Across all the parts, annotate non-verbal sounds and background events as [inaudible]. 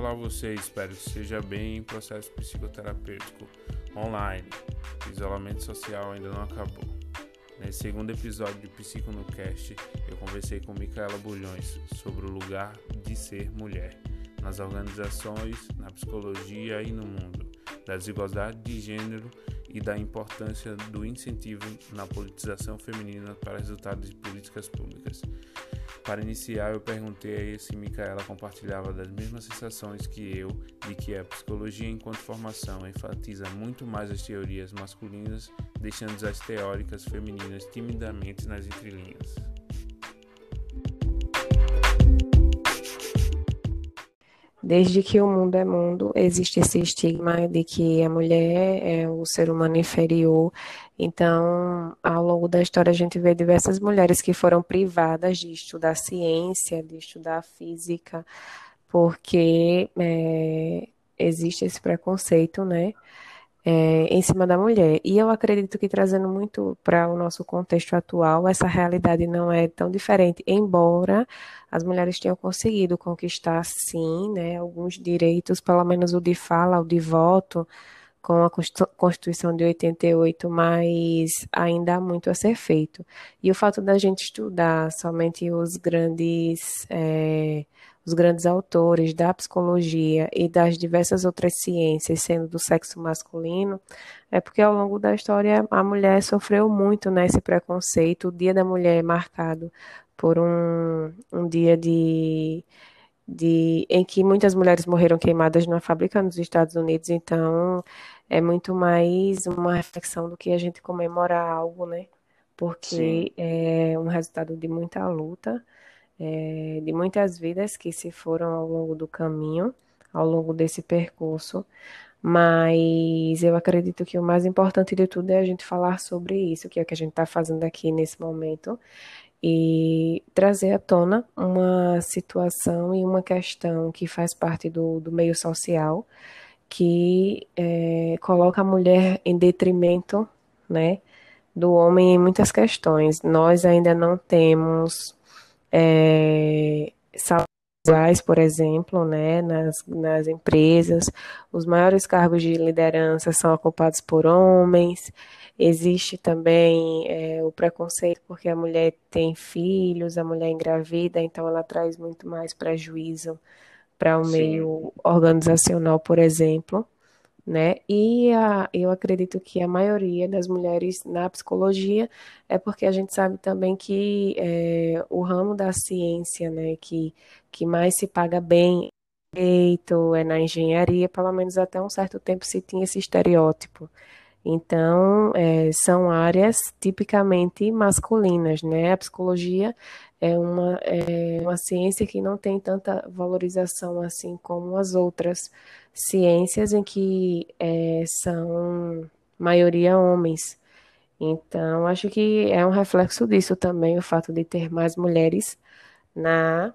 olá você, espero que esteja bem em processo psicoterapêutico online. O isolamento social ainda não acabou. Nesse segundo episódio de Psico no Cast, eu conversei com Micaela Bulhões sobre o lugar de ser mulher nas organizações, na psicologia e no mundo, da desigualdade de gênero e da importância do incentivo na politização feminina para resultados de políticas públicas. Para iniciar, eu perguntei se Micaela compartilhava das mesmas sensações que eu de que a psicologia enquanto formação enfatiza muito mais as teorias masculinas, deixando as teóricas femininas timidamente nas entrelinhas. Desde que o mundo é mundo, existe esse estigma de que a mulher é o ser humano inferior. Então, ao longo da história, a gente vê diversas mulheres que foram privadas de estudar ciência, de estudar física, porque é, existe esse preconceito, né? é, em cima da mulher. E eu acredito que trazendo muito para o nosso contexto atual, essa realidade não é tão diferente, embora as mulheres tenham conseguido conquistar, sim, né, alguns direitos, pelo menos o de fala, o de voto, com a Constituição de 88, mas ainda há muito a ser feito. E o fato da gente estudar somente os grandes. É, os grandes autores da psicologia e das diversas outras ciências, sendo do sexo masculino, é porque ao longo da história a mulher sofreu muito nesse né, preconceito. O Dia da Mulher é marcado por um, um dia de, de em que muitas mulheres morreram queimadas numa fábrica nos Estados Unidos, então é muito mais uma reflexão do que a gente comemorar algo, né? Porque Sim. é um resultado de muita luta é, de muitas vidas que se foram ao longo do caminho, ao longo desse percurso, mas eu acredito que o mais importante de tudo é a gente falar sobre isso, que é o que a gente está fazendo aqui nesse momento, e trazer à tona uma situação e uma questão que faz parte do, do meio social, que é, coloca a mulher em detrimento, né, do homem em muitas questões. Nós ainda não temos é, salários, por exemplo, né, nas, nas empresas, os maiores cargos de liderança são ocupados por homens. Existe também é, o preconceito porque a mulher tem filhos, a mulher engravida, então ela traz muito mais prejuízo para o meio organizacional, por exemplo né? E a, eu acredito que a maioria das mulheres na psicologia é porque a gente sabe também que é, o ramo da ciência, né, que, que mais se paga bem é na engenharia, pelo menos até um certo tempo se tinha esse estereótipo. Então, é, são áreas tipicamente masculinas, né? A psicologia é uma, é uma ciência que não tem tanta valorização assim como as outras ciências em que é, são maioria homens. Então, acho que é um reflexo disso também, o fato de ter mais mulheres na,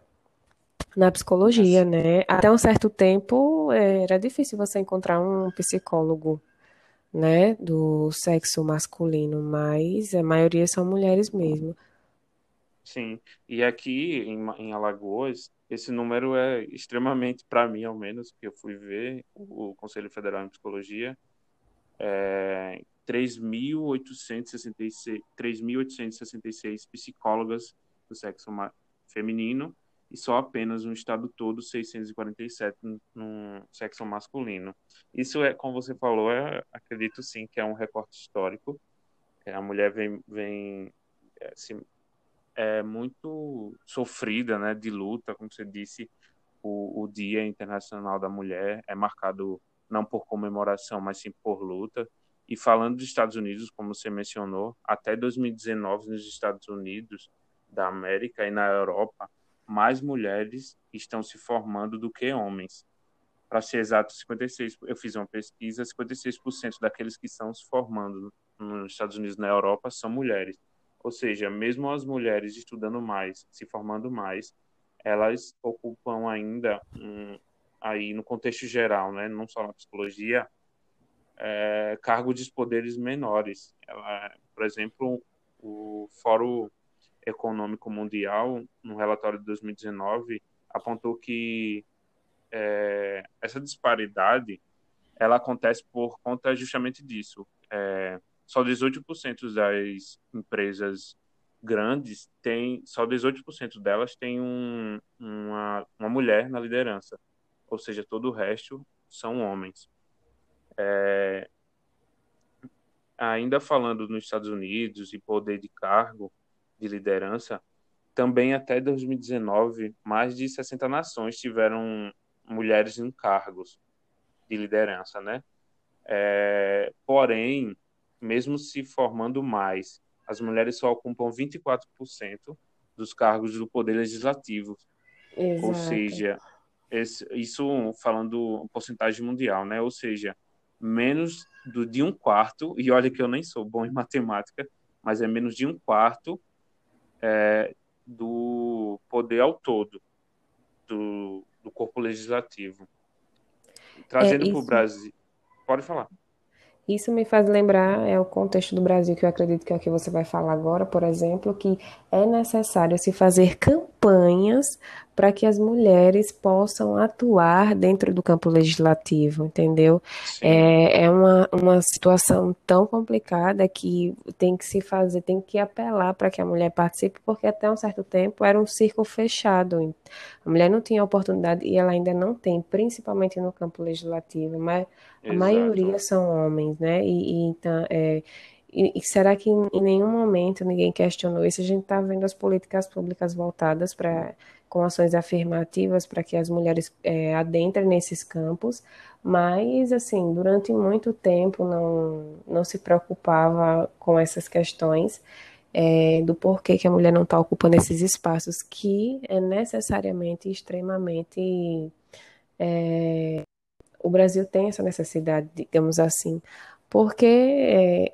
na psicologia, né? Até um certo tempo era difícil você encontrar um psicólogo, né, do sexo masculino, mas a maioria são mulheres mesmo. Sim, e aqui em, em Alagoas, esse número é extremamente, para mim ao menos, que eu fui ver o, Conselho Federal em Psicologia, é 3.866 psicólogas do sexo feminino e só apenas no estado todo 647 no sexo masculino. Isso é, como você falou, é, acredito sim que é um recorte histórico. É, a mulher vem, vem é, se é muito sofrida, né, de luta, como você disse, o, o Dia Internacional da Mulher é marcado não por comemoração, mas sim por luta. E falando dos Estados Unidos, como você mencionou, até 2019 nos Estados Unidos da América e na Europa, mais mulheres estão se formando do que homens. Para ser exato, 56, eu fiz uma pesquisa, 56% daqueles que estão se formando nos Estados Unidos e na Europa são mulheres. Ou seja, mesmo as mulheres estudando mais, se formando mais, elas ocupam ainda, um, aí no contexto geral, né, não só na psicologia, é, cargos de poderes menores. Ela, por exemplo, o Fórum Econômico Mundial, no relatório de 2019, apontou que é, essa disparidade ela acontece por conta justamente disso. É, só 18% das empresas grandes têm, só 18% delas têm um, uma, uma mulher na liderança, ou seja, todo o resto são homens. É, ainda falando nos Estados Unidos e poder de cargo, de liderança, também até 2019, mais de 60 nações tiveram mulheres em cargos de liderança, né? É, porém, mesmo se formando mais, as mulheres só ocupam 24% dos cargos do poder legislativo. Exato. Ou seja, esse, isso falando porcentagem mundial, né? Ou seja, menos do, de um quarto, e olha que eu nem sou bom em matemática, mas é menos de um quarto é, do poder ao todo do, do corpo legislativo. Trazendo é, para o Brasil. Pode falar. Isso me faz lembrar, é o contexto do Brasil que eu acredito que é o que você vai falar agora, por exemplo, que é necessário se fazer campanhas para que as mulheres possam atuar dentro do campo legislativo, entendeu? É, é uma, uma situação tão complicada que tem que se fazer, tem que apelar para que a mulher participe, porque até um certo tempo era um círculo fechado. A mulher não tinha oportunidade e ela ainda não tem, principalmente no campo legislativo, mas a Exato. maioria são homens, né? E, e então, é, e, será que em, em nenhum momento ninguém questionou isso? A gente está vendo as políticas públicas voltadas para com ações afirmativas para que as mulheres é, adentrem nesses campos, mas assim durante muito tempo não, não se preocupava com essas questões é, do porquê que a mulher não está ocupando esses espaços que é necessariamente extremamente é, o Brasil tem essa necessidade, digamos assim, porque é,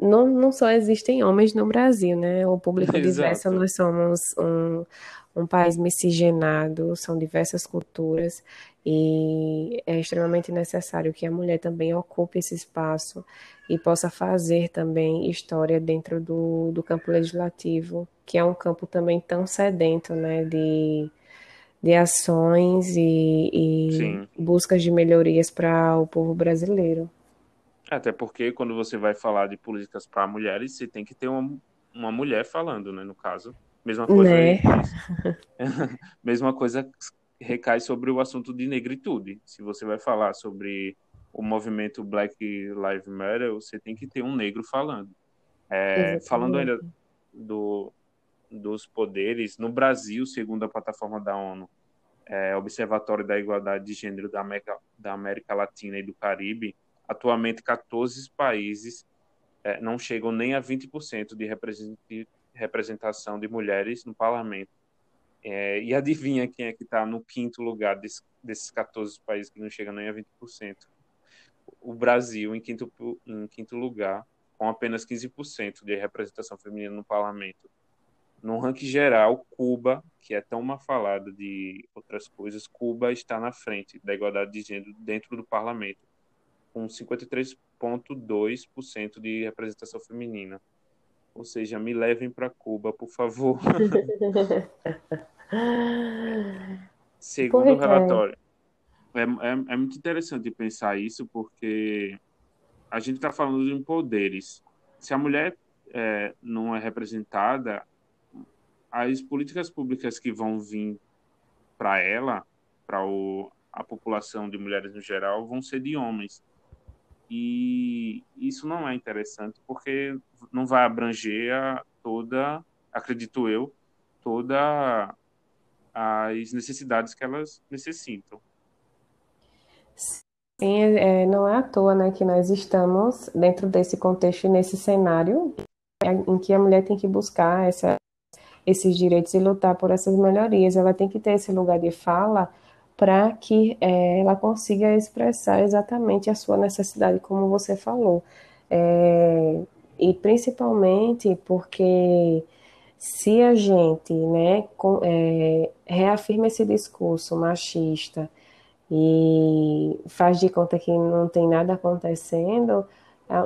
não, não só existem homens no Brasil, né? O público [laughs] diverso, nós somos um, um país miscigenado, são diversas culturas e é extremamente necessário que a mulher também ocupe esse espaço e possa fazer também história dentro do, do campo legislativo, que é um campo também tão sedento, né? De, de ações e, e buscas de melhorias para o povo brasileiro. Até porque quando você vai falar de políticas para mulheres, você tem que ter uma, uma mulher falando, né? No caso, mesma coisa. Né? [laughs] mesma coisa recai sobre o assunto de negritude. Se você vai falar sobre o movimento Black Lives Matter, você tem que ter um negro falando. É, falando ainda do, dos poderes, no Brasil, segundo a plataforma da ONU, é, Observatório da Igualdade de Gênero da América, da América Latina e do Caribe, atualmente 14 países é, não chegam nem a 20% de representação de mulheres no parlamento. É, e adivinha quem é que está no quinto lugar desse, desses 14 países que não chegam nem a 20%? O Brasil, em quinto, em quinto lugar, com apenas 15% de representação feminina no parlamento. No ranking geral, Cuba, que é tão mal falada de outras coisas, Cuba está na frente da igualdade de gênero dentro do parlamento, com 53,2% de representação feminina. Ou seja, me levem para Cuba, por favor. [laughs] Segundo o relatório, é, é, é, muito interessante pensar isso, porque a gente está falando de poderes. Se a mulher é, não é representada, as políticas públicas que vão vir para ela, para a população de mulheres no geral, vão ser de homens. E isso não é interessante porque não vai abranger a toda, acredito eu, toda as necessidades que elas necessitam. Sim, é, não é à toa né, que nós estamos dentro desse contexto e nesse cenário em que a mulher tem que buscar essa, esses direitos e lutar por essas melhorias. Ela tem que ter esse lugar de fala para que é, ela consiga expressar exatamente a sua necessidade, como você falou. É, e principalmente porque se a gente né, com, é, reafirma esse discurso machista e faz de conta que não tem nada acontecendo,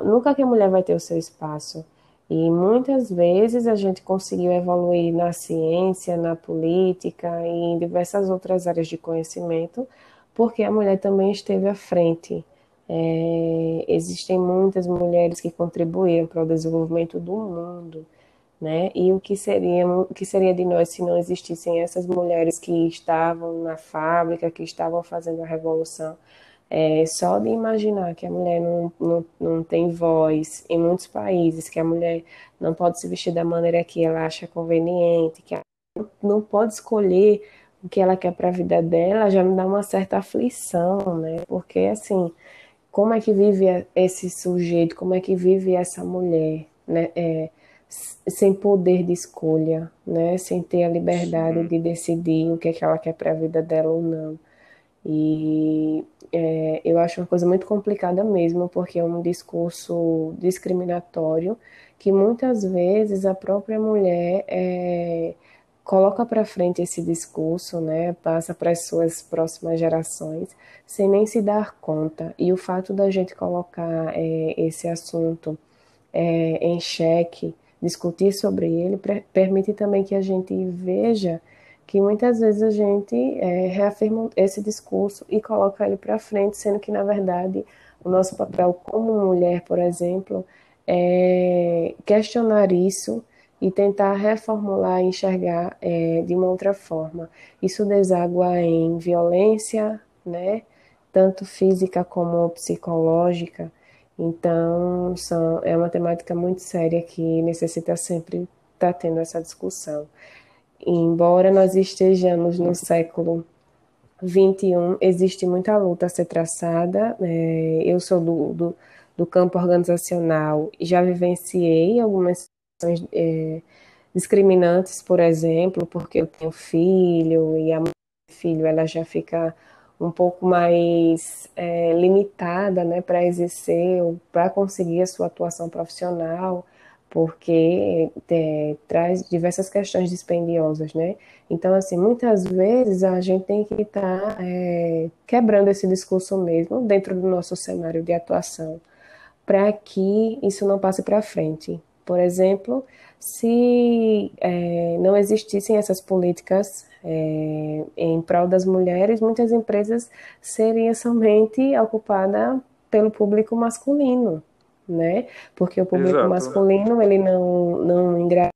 nunca que a mulher vai ter o seu espaço. E muitas vezes a gente conseguiu evoluir na ciência, na política e em diversas outras áreas de conhecimento, porque a mulher também esteve à frente. É, existem muitas mulheres que contribuíram para o desenvolvimento do mundo, né? E o que seria, o que seria de nós se não existissem essas mulheres que estavam na fábrica, que estavam fazendo a revolução? É, só de imaginar que a mulher não, não, não tem voz em muitos países, que a mulher não pode se vestir da maneira que ela acha conveniente, que ela não pode escolher o que ela quer para a vida dela, já me dá uma certa aflição, né? Porque assim, como é que vive esse sujeito, como é que vive essa mulher, né? É, sem poder de escolha, né? Sem ter a liberdade de decidir o que, é que ela quer para a vida dela ou não. E é, eu acho uma coisa muito complicada mesmo, porque é um discurso discriminatório que muitas vezes a própria mulher é, coloca para frente esse discurso, né, passa para as suas próximas gerações, sem nem se dar conta. E o fato da gente colocar é, esse assunto é, em xeque, discutir sobre ele, permite também que a gente veja que muitas vezes a gente é, reafirma esse discurso e coloca ele para frente, sendo que, na verdade, o nosso papel como mulher, por exemplo, é questionar isso e tentar reformular enxergar é, de uma outra forma. Isso deságua em violência, né? tanto física como psicológica. Então, são, é uma temática muito séria que necessita sempre estar tá tendo essa discussão embora nós estejamos no século 21, existe muita luta a ser traçada. É, eu sou do, do, do, campo organizacional e já vivenciei algumas situações é, discriminantes, por exemplo, porque eu tenho filho e a mãe do filho ela já fica um pouco mais é, limitada né, para exercer ou para conseguir a sua atuação profissional porque é, traz diversas questões dispendiosas, né? Então, assim, muitas vezes a gente tem que estar tá, é, quebrando esse discurso mesmo dentro do nosso cenário de atuação, para que isso não passe para frente. Por exemplo, se é, não existissem essas políticas é, em prol das mulheres, muitas empresas seriam somente ocupadas pelo público masculino, né? Porque o público Exato. masculino, ele não, não engravida,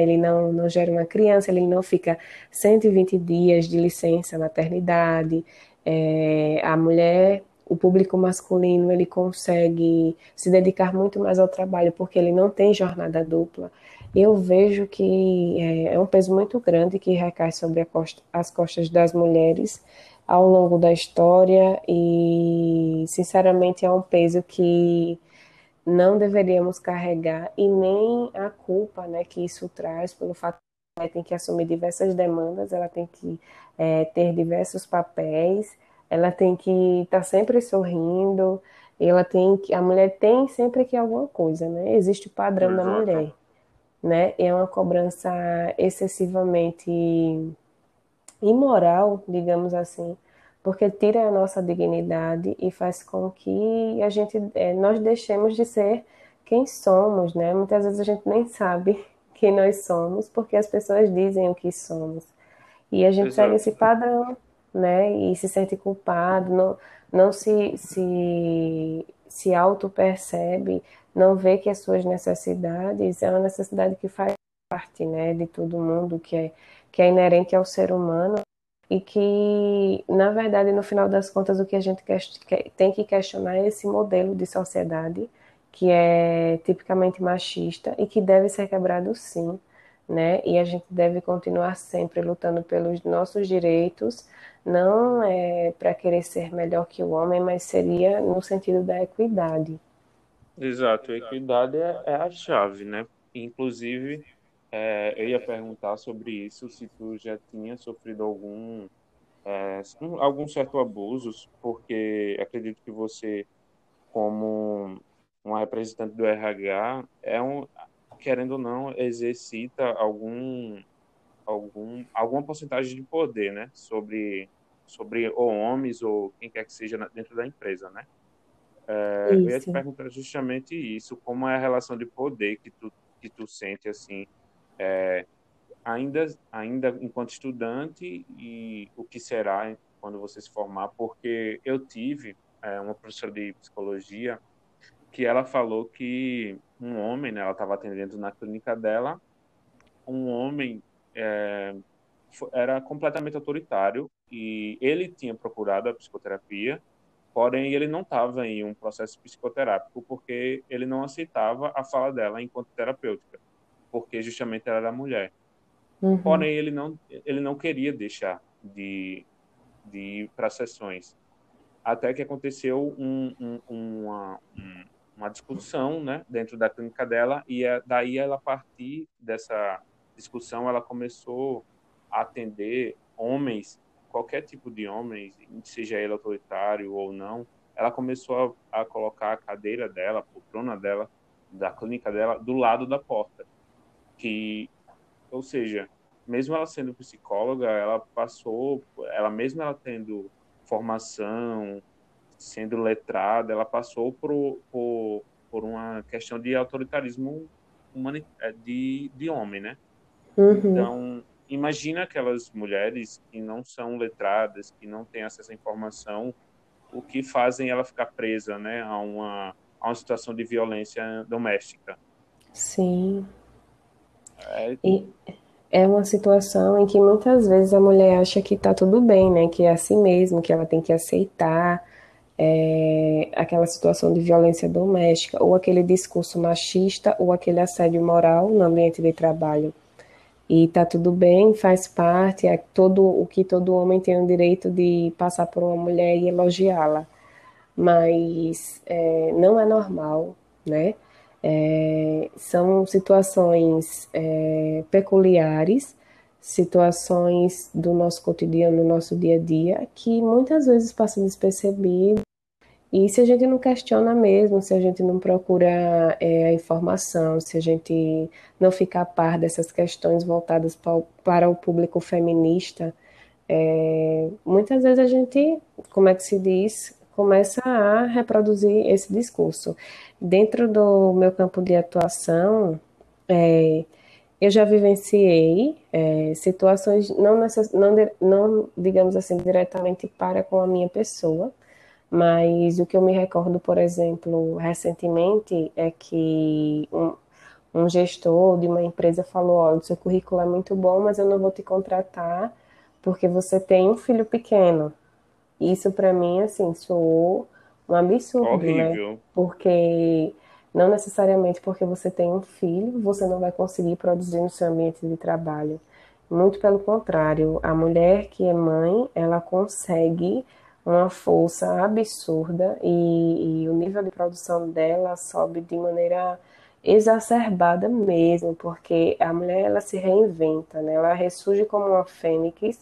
ele não, não gera uma criança, ele não fica 120 dias de licença maternidade. É, a mulher, o público masculino, ele consegue se dedicar muito mais ao trabalho porque ele não tem jornada dupla. Eu vejo que é, é um peso muito grande que recai sobre costa, as costas das mulheres ao longo da história e, sinceramente, é um peso que não deveríamos carregar e nem a culpa né, que isso traz pelo fato que ela tem que assumir diversas demandas, ela tem que é, ter diversos papéis, ela tem que estar tá sempre sorrindo, ela tem que, a mulher tem sempre que alguma coisa, né? Existe o padrão Exato. da mulher, né? É uma cobrança excessivamente imoral, digamos assim, porque tira a nossa dignidade e faz com que a gente é, nós deixemos de ser quem somos, né? Muitas vezes a gente nem sabe [laughs] quem nós somos porque as pessoas dizem o que somos e a gente Exato. segue esse padrão, né? E se sente culpado, não, não se se se auto percebe, não vê que as suas necessidades é uma necessidade que faz parte, né, de todo mundo que é que é inerente ao ser humano e que, na verdade, no final das contas, o que a gente tem que questionar é esse modelo de sociedade que é tipicamente machista e que deve ser quebrado sim, né? E a gente deve continuar sempre lutando pelos nossos direitos, não é para querer ser melhor que o homem, mas seria no sentido da equidade. Exato, a equidade é, é a chave, né? Inclusive, é, eu ia perguntar sobre isso, se tu já tinha sofrido algum, é, algum certo abuso, porque acredito que você, como uma representante do RH, é um, querendo ou não, exercita algum, algum, alguma porcentagem de poder, né, sobre, sobre ou homens ou quem quer que seja dentro da empresa, né? É, eu ia te perguntar justamente isso, como é a relação de poder que tu, que tu sente, assim, é, ainda, ainda enquanto estudante e o que será quando você se formar, porque eu tive é, uma professora de psicologia que ela falou que um homem, né, ela estava atendendo na clínica dela, um homem é, era completamente autoritário e ele tinha procurado a psicoterapia, porém ele não estava em um processo psicoterápico porque ele não aceitava a fala dela enquanto terapêutica, porque justamente ela era mulher. Uhum. Porém ele não ele não queria deixar de de ir para sessões, até que aconteceu um, um, uma, um, uma discussão, né, dentro da clínica dela e é, daí ela a partir dessa discussão ela começou atender homens, qualquer tipo de homens, seja ele autoritário ou não, ela começou a, a colocar a cadeira dela, a poltrona dela, da clínica dela, do lado da porta. Que, ou seja, mesmo ela sendo psicóloga, ela passou, ela mesmo ela tendo formação, sendo letrada, ela passou por, por, por uma questão de autoritarismo humani de, de homem, né? Uhum. Então, imagina aquelas mulheres que não são letradas, que não têm acesso à informação, o que fazem ela ficar presa, né, a uma, a uma situação de violência doméstica. Sim. É... E é uma situação em que muitas vezes a mulher acha que está tudo bem, né, que é assim mesmo, que ela tem que aceitar é, aquela situação de violência doméstica, ou aquele discurso machista, ou aquele assédio moral no ambiente de trabalho. E tá tudo bem, faz parte, é todo o que todo homem tem o direito de passar por uma mulher e elogiá-la, mas é, não é normal, né? É, são situações é, peculiares, situações do nosso cotidiano, no nosso dia a dia, que muitas vezes passam despercebido. E se a gente não questiona mesmo, se a gente não procura é, a informação, se a gente não fica a par dessas questões voltadas para o público feminista, é, muitas vezes a gente, como é que se diz, começa a reproduzir esse discurso. Dentro do meu campo de atuação, é, eu já vivenciei é, situações, não, não, não, digamos assim, diretamente para com a minha pessoa, mas o que eu me recordo, por exemplo, recentemente, é que um, um gestor de uma empresa falou: olha, o seu currículo é muito bom, mas eu não vou te contratar porque você tem um filho pequeno. Isso para mim, assim, soou um absurdo, né? Horrível. né? Porque não necessariamente porque você tem um filho, você não vai conseguir produzir no seu ambiente de trabalho. Muito pelo contrário, a mulher que é mãe, ela consegue uma força absurda e, e, o nível de produção dela sobe de maneira exacerbada mesmo, porque a mulher ela se reinventa, né? ela ressurge como uma fênix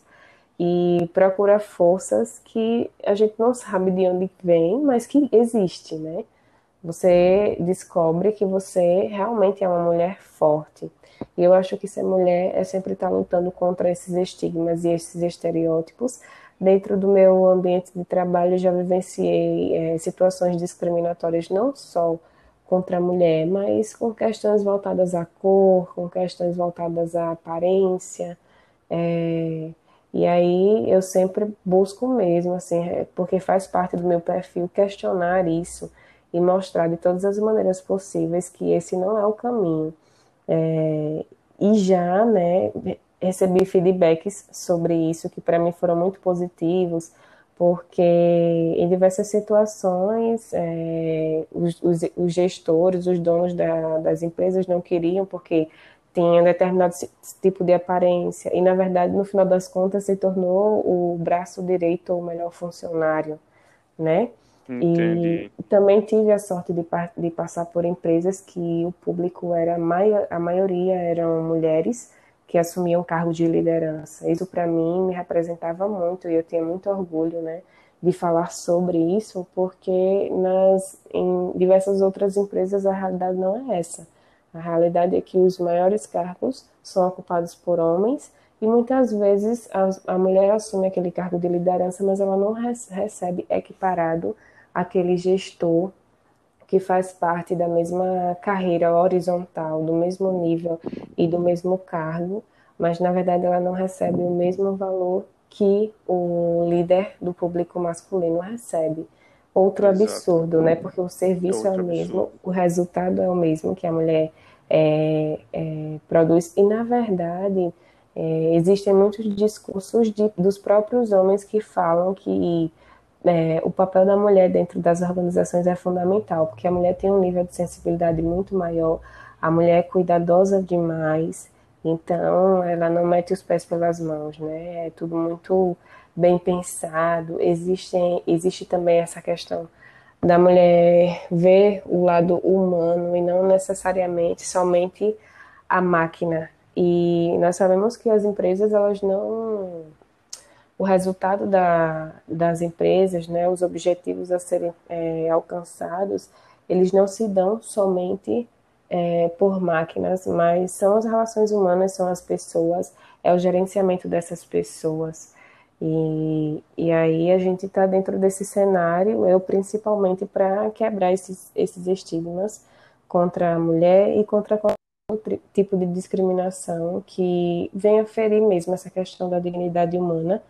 e procura forças que a gente não sabe de onde vem, mas que existe, né? Você descobre que você realmente é uma mulher forte. E eu acho que ser mulher é sempre estar lutando contra esses estigmas e esses estereótipos, Dentro do meu ambiente de trabalho, já vivenciei é, situações discriminatórias não só contra a mulher, mas com questões voltadas à cor, com questões voltadas à aparência. É, e aí eu sempre busco mesmo, assim, é, porque faz parte do meu perfil questionar isso e mostrar de todas as maneiras possíveis que esse não é o caminho. É, e já, né, recebi feedbacks sobre isso que para mim foram muito positivos, porque em diversas situações é, os, os, os, gestores, os donos da, das empresas não queriam porque tinha determinado tipo de aparência e na verdade no final das contas se tornou o braço direito ou o melhor funcionário, né? Entendi. E também tive a sorte de, de passar por empresas que o público era a maioria eram mulheres que assumiam cargo de liderança. Isso para mim me representava muito e eu tinha muito orgulho, né, de falar sobre isso, porque nas em diversas outras empresas a realidade não é essa. A realidade é que os maiores cargos são ocupados por homens e muitas vezes a, a mulher assume aquele cargo de liderança, mas ela não recebe equiparado aquele gestor que faz parte da mesma carreira horizontal, do mesmo nível e do mesmo cargo, mas na verdade ela não recebe o mesmo valor que o líder do público masculino recebe. Outro Exato. absurdo, né? Porque o serviço Outro é o mesmo, absurdo. o resultado é o mesmo que a mulher é, é, produz. E, na verdade, é, existem muitos discursos de, dos próprios homens que falam que é, o papel da mulher dentro das organizações é fundamental, porque a mulher tem um nível de sensibilidade muito maior, a mulher é cuidadosa demais, então ela não mete os pés pelas mãos, né? É tudo muito bem pensado. Existem, existe também essa questão da mulher ver o lado humano e não necessariamente somente a máquina. E nós sabemos que as empresas elas não o resultado da, das empresas, né, os objetivos a serem é, alcançados, eles não se dão somente é, por máquinas, mas são as relações humanas, são as pessoas, é o gerenciamento dessas pessoas. E, e aí a gente está dentro desse cenário, eu principalmente para quebrar esses, esses estigmas contra a mulher e contra qualquer tipo de discriminação que venha ferir mesmo essa questão da dignidade humana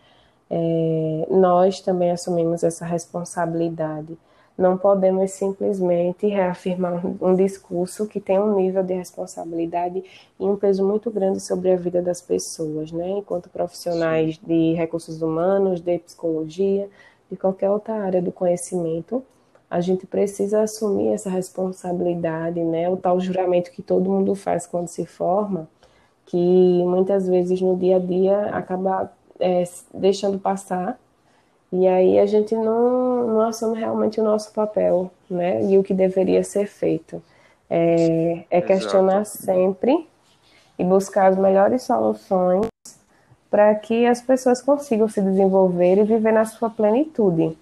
é, nós também assumimos essa responsabilidade. Não podemos simplesmente reafirmar um discurso que tem um nível de responsabilidade e um peso muito grande sobre a vida das pessoas, né? Enquanto profissionais de recursos humanos, de psicologia, de qualquer outra área do conhecimento, a gente precisa assumir essa responsabilidade, né? O tal juramento que todo mundo faz quando se forma, que muitas vezes no dia a dia acaba é, deixando passar. E aí a gente não, não assume realmente o nosso papel, né? E o que deveria ser feito. É, é questionar sempre e buscar as melhores soluções para que as pessoas consigam se desenvolver e viver na sua plenitude.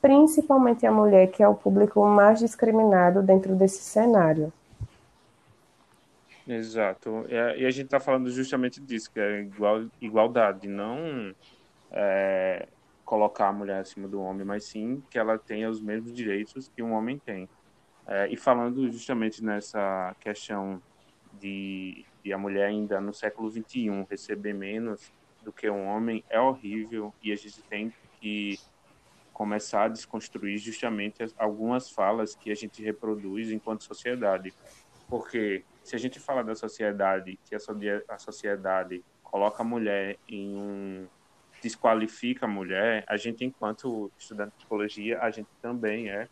Principalmente a mulher, que é o público mais discriminado dentro desse cenário. Exato. E a, gente está falando justamente disso, que é igual, igualdade, não é, colocar a mulher acima do homem, mas sim que ela tenha os mesmos direitos que um homem tem. É, e falando justamente nessa questão de, de a mulher ainda no século XXI receber menos do que um homem, é horrível e a gente tem que começar a desconstruir justamente algumas falas que a gente reproduz enquanto sociedade. Porque se a gente fala da sociedade, que a sociedade coloca a mulher em um desqualifica a mulher, a gente enquanto estudante de psicologia, a gente também é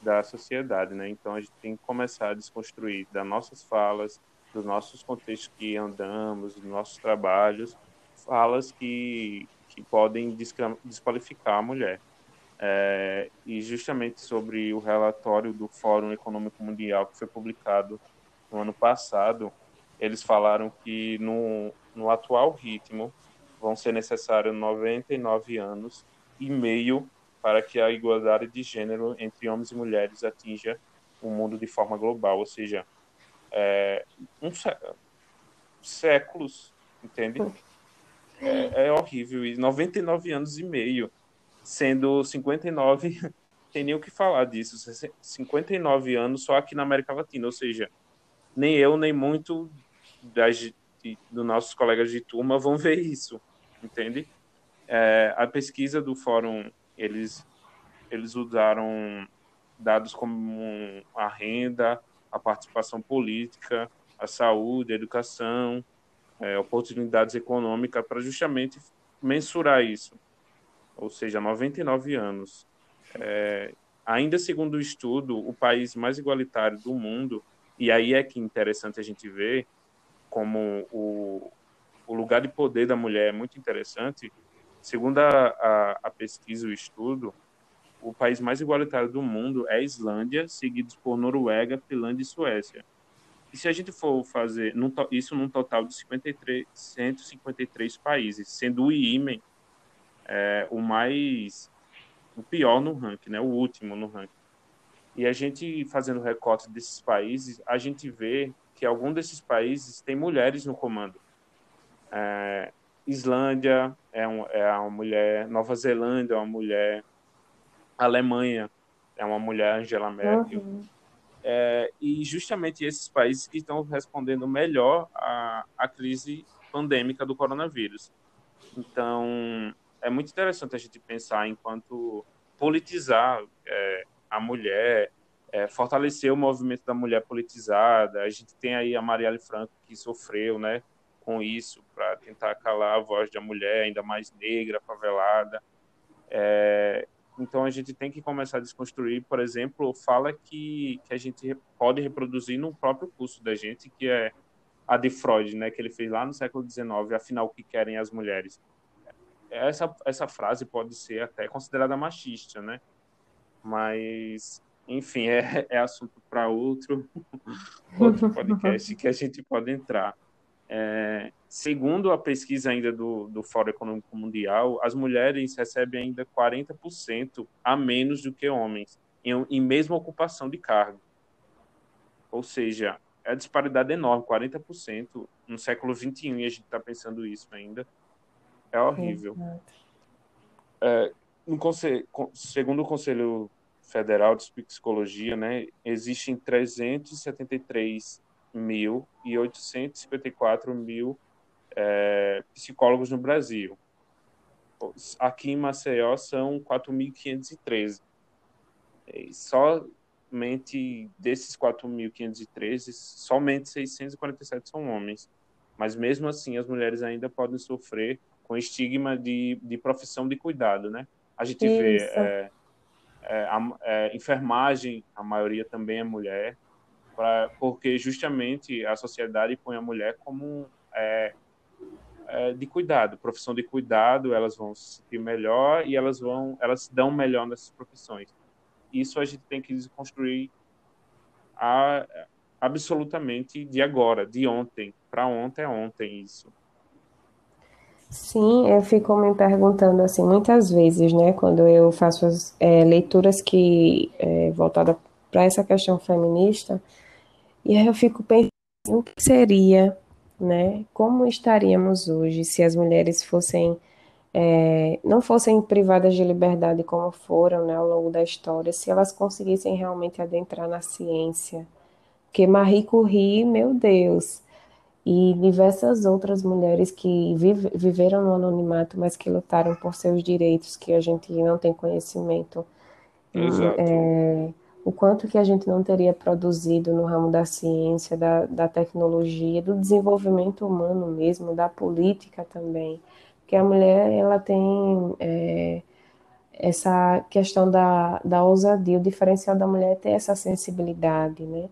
da sociedade, né? Então a gente tem que começar a desconstruir das nossas falas, dos nossos contextos que andamos, dos nossos trabalhos, falas que, que podem desqualificar a mulher. É, e justamente sobre o relatório do Fórum Econômico Mundial que foi publicado no ano passado, eles falaram que no, no atual ritmo vão ser necessários 99 anos e meio para que a igualdade de gênero entre homens e mulheres atinja o mundo de forma global, ou seja, é, um sé séculos, entende? É, é horrível. E 99 anos e meio, sendo 59, [laughs] tem nem o que falar disso. 59 anos só aqui na América Latina, ou seja, nem eu, nem muito das, dos nossos colegas de turma vão ver isso, entende? É, a pesquisa do fórum, eles, eles usaram dados como a renda, a participação política, a saúde, a educação, é, oportunidades econômicas, para justamente mensurar isso. Ou seja, 99 anos. É, ainda segundo o estudo, o país mais igualitário do mundo e aí é que é interessante a gente ver como o, o lugar de poder da mulher é muito interessante. Segundo a, a, a pesquisa, o estudo, o país mais igualitário do mundo é a Islândia, seguidos por Noruega, Finlândia e Suécia. E se a gente for fazer num, isso num total de 53, 153 países, sendo o Iêmen é, o mais o pior no ranking, né, o último no ranking. E a gente fazendo recorte desses países, a gente vê que algum desses países tem mulheres no comando. É, Islândia é, um, é uma mulher, Nova Zelândia é uma mulher, Alemanha é uma mulher, Angela Merkel. Uhum. É, e justamente esses países que estão respondendo melhor à, à crise pandêmica do coronavírus. Então, é muito interessante a gente pensar enquanto politizar é, a mulher, é, fortalecer o movimento da mulher politizada. A gente tem aí a Marielle Franco que sofreu, né, com isso para tentar calar a voz da mulher, ainda mais negra, favelada. É, então a gente tem que começar a desconstruir, por exemplo, fala que, que a gente pode reproduzir no próprio curso da gente, que é a de Freud, né, que ele fez lá no século XIX, afinal o que querem as mulheres. Essa essa frase pode ser até considerada machista, né? Mas enfim, [laughs] é, é assunto para outro [laughs] outro podcast que a gente pode entrar. É, segundo a pesquisa ainda do, do Fórum Econômico Mundial, as mulheres recebem ainda 40% a menos do que homens em, em mesma ocupação de cargo. Ou seja, é a disparidade enorme, 40% no século XXI, e a gente está pensando isso ainda. É horrível. É, no conselho, segundo o Conselho Federal de Psicologia, né, existem 373 mil e 854 mil é, psicólogos no Brasil. Aqui em Maceió são 4.513. E somente desses 4.513, somente 647 são homens. Mas mesmo assim, as mulheres ainda podem sofrer com estigma de, de profissão de cuidado, né? A gente Isso. vê é, é, a, é, enfermagem, a maioria também é mulher, pra, porque justamente a sociedade põe a mulher como é, é, de cuidado, profissão de cuidado, elas vão se sentir melhor e elas vão, elas se dão melhor nessas profissões. Isso a gente tem que desconstruir a, absolutamente de agora, de ontem. Para ontem é ontem isso. Sim, eu fico me perguntando assim muitas vezes, né, quando eu faço as é, leituras que é, voltada para essa questão feminista, e aí eu fico pensando o que seria, né? Como estaríamos hoje se as mulheres fossem é, não fossem privadas de liberdade como foram né, ao longo da história, se elas conseguissem realmente adentrar na ciência. Porque Marie Curie, meu Deus, e diversas outras mulheres que vive, viveram no anonimato, mas que lutaram por seus direitos, que a gente não tem conhecimento. Exato. É, o quanto que a gente não teria produzido no ramo da ciência, da, da tecnologia, do desenvolvimento humano mesmo, da política também. Porque a mulher, ela tem é, essa questão da, da ousadia, o diferencial da mulher é ter essa sensibilidade, né?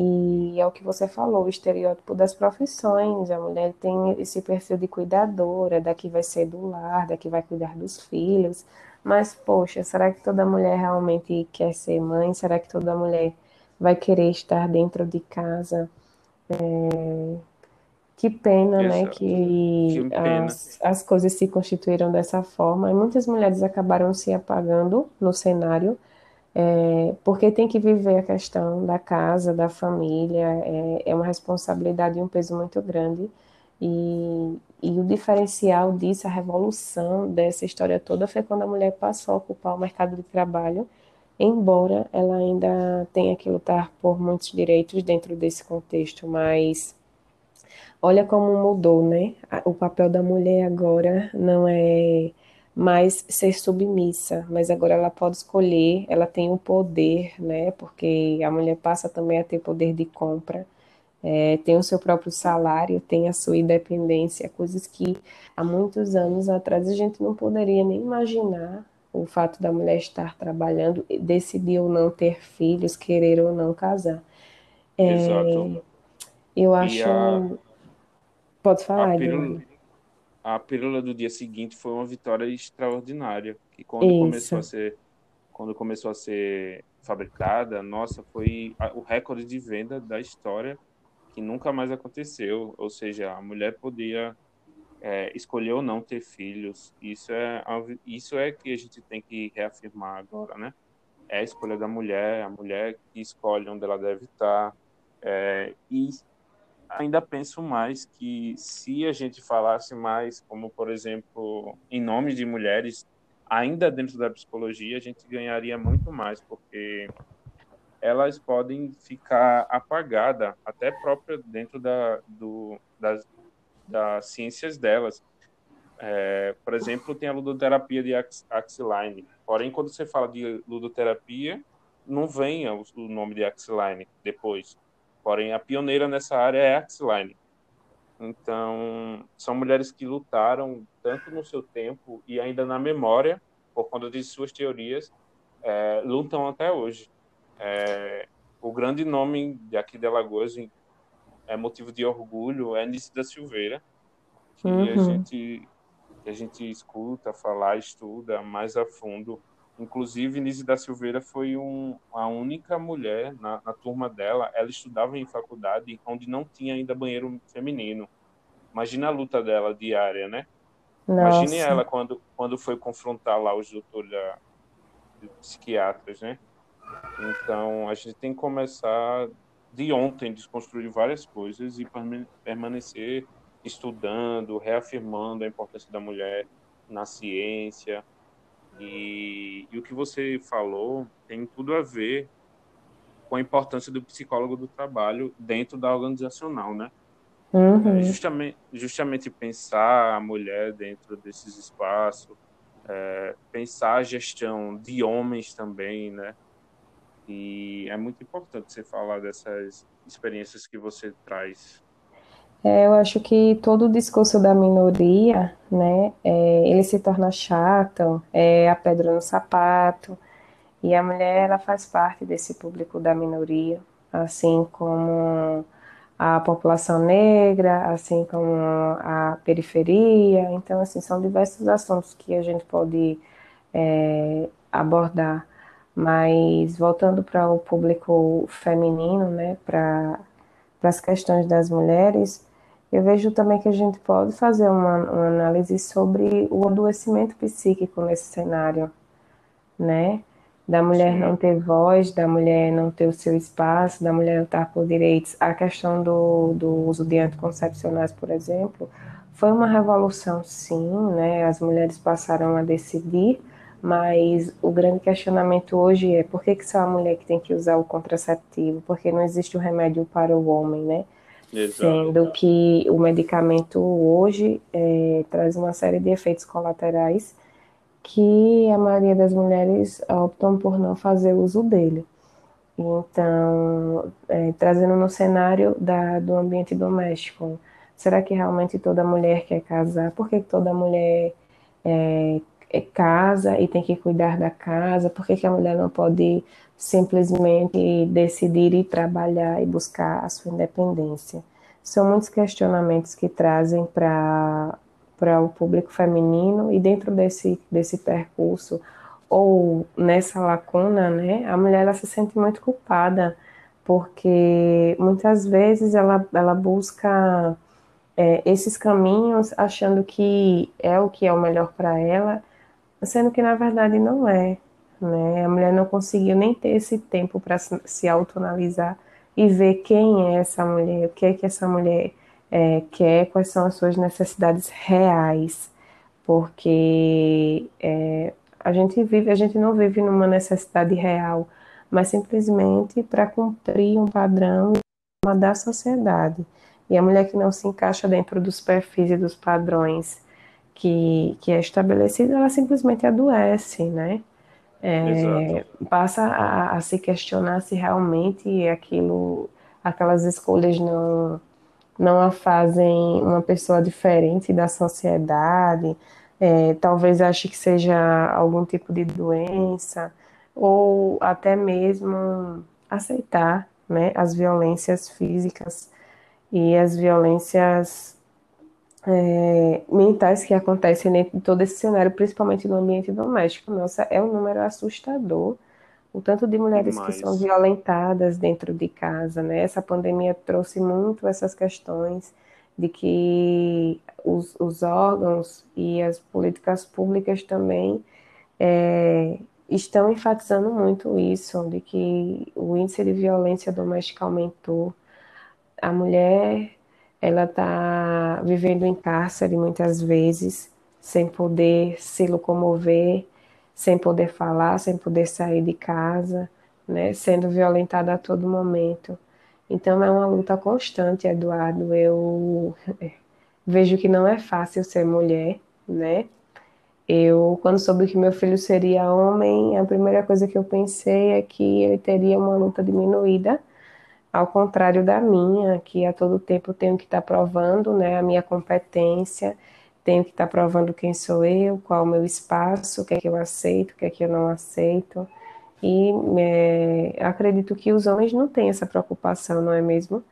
E é o que você falou, o estereótipo das profissões. A mulher tem esse perfil de cuidadora, daqui vai ser do lar, daqui vai cuidar dos filhos. Mas, poxa, será que toda mulher realmente quer ser mãe? Será que toda mulher vai querer estar dentro de casa? É... Que pena, né, Exato. né, que, que pena. As, as coisas se constituíram dessa forma. E muitas mulheres acabaram se apagando no cenário, é, porque tem que viver a questão da casa, da família, é, é uma responsabilidade e um peso muito grande. E, e o diferencial disso, a revolução dessa história toda, foi quando a mulher passou a ocupar o mercado de trabalho, embora ela ainda tenha que lutar por muitos direitos dentro desse contexto, mas olha como mudou, né? O papel da mulher agora não é mais ser submissa, mas agora ela pode escolher, ela tem o poder, né? Porque a mulher passa também a ter poder de compra é, tem o seu próprio salário, tem a sua independência, coisas que há muitos anos atrás a gente não poderia nem imaginar o fato da mulher estar trabalhando, decidir ou não ter filhos, querer ou não casar. É, Exato. Eu acho. A, Pode falar, a a pílula do dia seguinte foi uma vitória extraordinária. E quando Isso. começou a ser quando começou a ser fabricada, nossa, foi o recorde de venda da história que nunca mais aconteceu, ou seja, a mulher podia é, escolher ou não ter filhos. Isso é isso é que a gente tem que reafirmar agora, né? É a escolha da mulher, a mulher que escolhe onde ela deve estar. É, e ainda penso mais que se a gente falasse mais, como por exemplo, em nome de mulheres, ainda dentro da psicologia, a gente ganharia muito mais, porque elas podem ficar apagadas, até própria dentro da, do, das, das ciências delas. É, por exemplo, tem a ludoterapia de Axiline. Porém, quando você fala de ludoterapia, não vem o, nome de Axiline depois. Porém, a pioneira nessa área é Axiline. Então, são mulheres que lutaram tanto no seu tempo e ainda na memória, por conta de suas teorias, é, lutam até hoje. É, o grande nome de aqui de Alagoas é motivo de orgulho é Nice da Silveira, que uhum. a gente a gente escuta falar, estuda mais a fundo. Inclusive, Nise da Silveira foi um, a única mulher na, na, turma dela. Ela estudava em faculdade onde não tinha ainda banheiro feminino. Imagina a luta dela diária, né? Nossa. Imagine ela quando, quando foi confrontar lá os doutores da, psiquiatras, né? Então, a gente tem que começar de ontem, desconstruir várias coisas e permanecer estudando, reafirmando a importância da mulher na ciência. E, e, o que você falou tem tudo a ver com a importância do psicólogo do trabalho dentro da organizacional, né? Uhum. É justamente, justamente pensar a mulher dentro desses espaços, é, pensar a gestão de homens também, né? E é muito importante você falar dessas experiências que você traz. É, eu acho que todo o discurso da minoria, né, é, ele se torna chato, é a pedra no sapato, e a mulher, ela faz parte desse público da minoria, assim como a população negra, assim como a periferia, então, assim, são diversos assuntos que a gente pode é, abordar, mas voltando para o público feminino, né, para as questões das mulheres, eu vejo também que a gente pode fazer uma, uma análise sobre o adoecimento psíquico nesse cenário, né? Da mulher Sim. não ter voz, da mulher não ter o seu espaço, da mulher lutar por direitos. A questão do, do uso de anticoncepcionais, por exemplo, foi uma revolução, sim, né? As mulheres passaram a decidir, mas o grande questionamento hoje é por que, que só a mulher que tem que usar o contraceptivo? Porque não existe o remédio para o homem, né? Exato. Sendo que o medicamento hoje é, traz uma série de efeitos colaterais que a maioria das mulheres optam por não fazer uso dele. Então, é, trazendo no cenário da, do ambiente doméstico, será que realmente toda mulher quer casar? Por que toda mulher é, é casa e tem que cuidar da casa? Por que, que a mulher não pode simplesmente decidir ir trabalhar e buscar a sua independência. São muitos questionamentos que trazem para para o público feminino e dentro desse, desse percurso ou nessa lacuna, né, a mulher ela se sente muito culpada porque muitas vezes ela, ela busca é, esses caminhos achando que é o que é o melhor para ela, sendo que na verdade não é. Né? A mulher não conseguiu nem ter esse tempo para se autoanalisar e ver quem é essa mulher, o que é que essa mulher é, quer, quais são as suas necessidades reais, porque é, a gente vive, a gente não vive numa necessidade real, mas simplesmente para cumprir um padrão da sociedade. E a mulher que não se encaixa dentro dos perfis e dos padrões que, que é estabelecido, ela simplesmente adoece, né? É, passa a, a, se questionar se realmente aquilo, aquelas escolhas não, não a fazem uma pessoa diferente da sociedade, é, talvez ache que seja algum tipo de doença, ou até mesmo aceitar né, as violências físicas e as violências é, mentais que acontecem dentro de todo esse cenário, principalmente no ambiente doméstico. Nossa, é um número assustador. O tanto de mulheres Demais. que são violentadas dentro de casa, né? Essa pandemia trouxe muito essas questões de que os, os órgãos e as políticas públicas também é, estão enfatizando muito isso, de que o índice de violência doméstica aumentou. A mulher ela está vivendo em cárcere muitas vezes, sem poder se locomover, sem poder falar, sem poder sair de casa, né, sendo violentada a todo momento. Então é uma luta constante, Eduardo. Eu [laughs] vejo que não é fácil ser mulher, né? Eu, quando soube que meu filho seria homem, a primeira coisa que eu pensei é que ele teria uma luta diminuída, ao contrário da minha, que a todo tempo tenho que estar provando, né, a minha competência, tenho que estar provando quem sou eu, qual o meu espaço, o que é que eu aceito, o que é que eu não aceito. E é, acredito que os homens não têm essa preocupação, não é mesmo?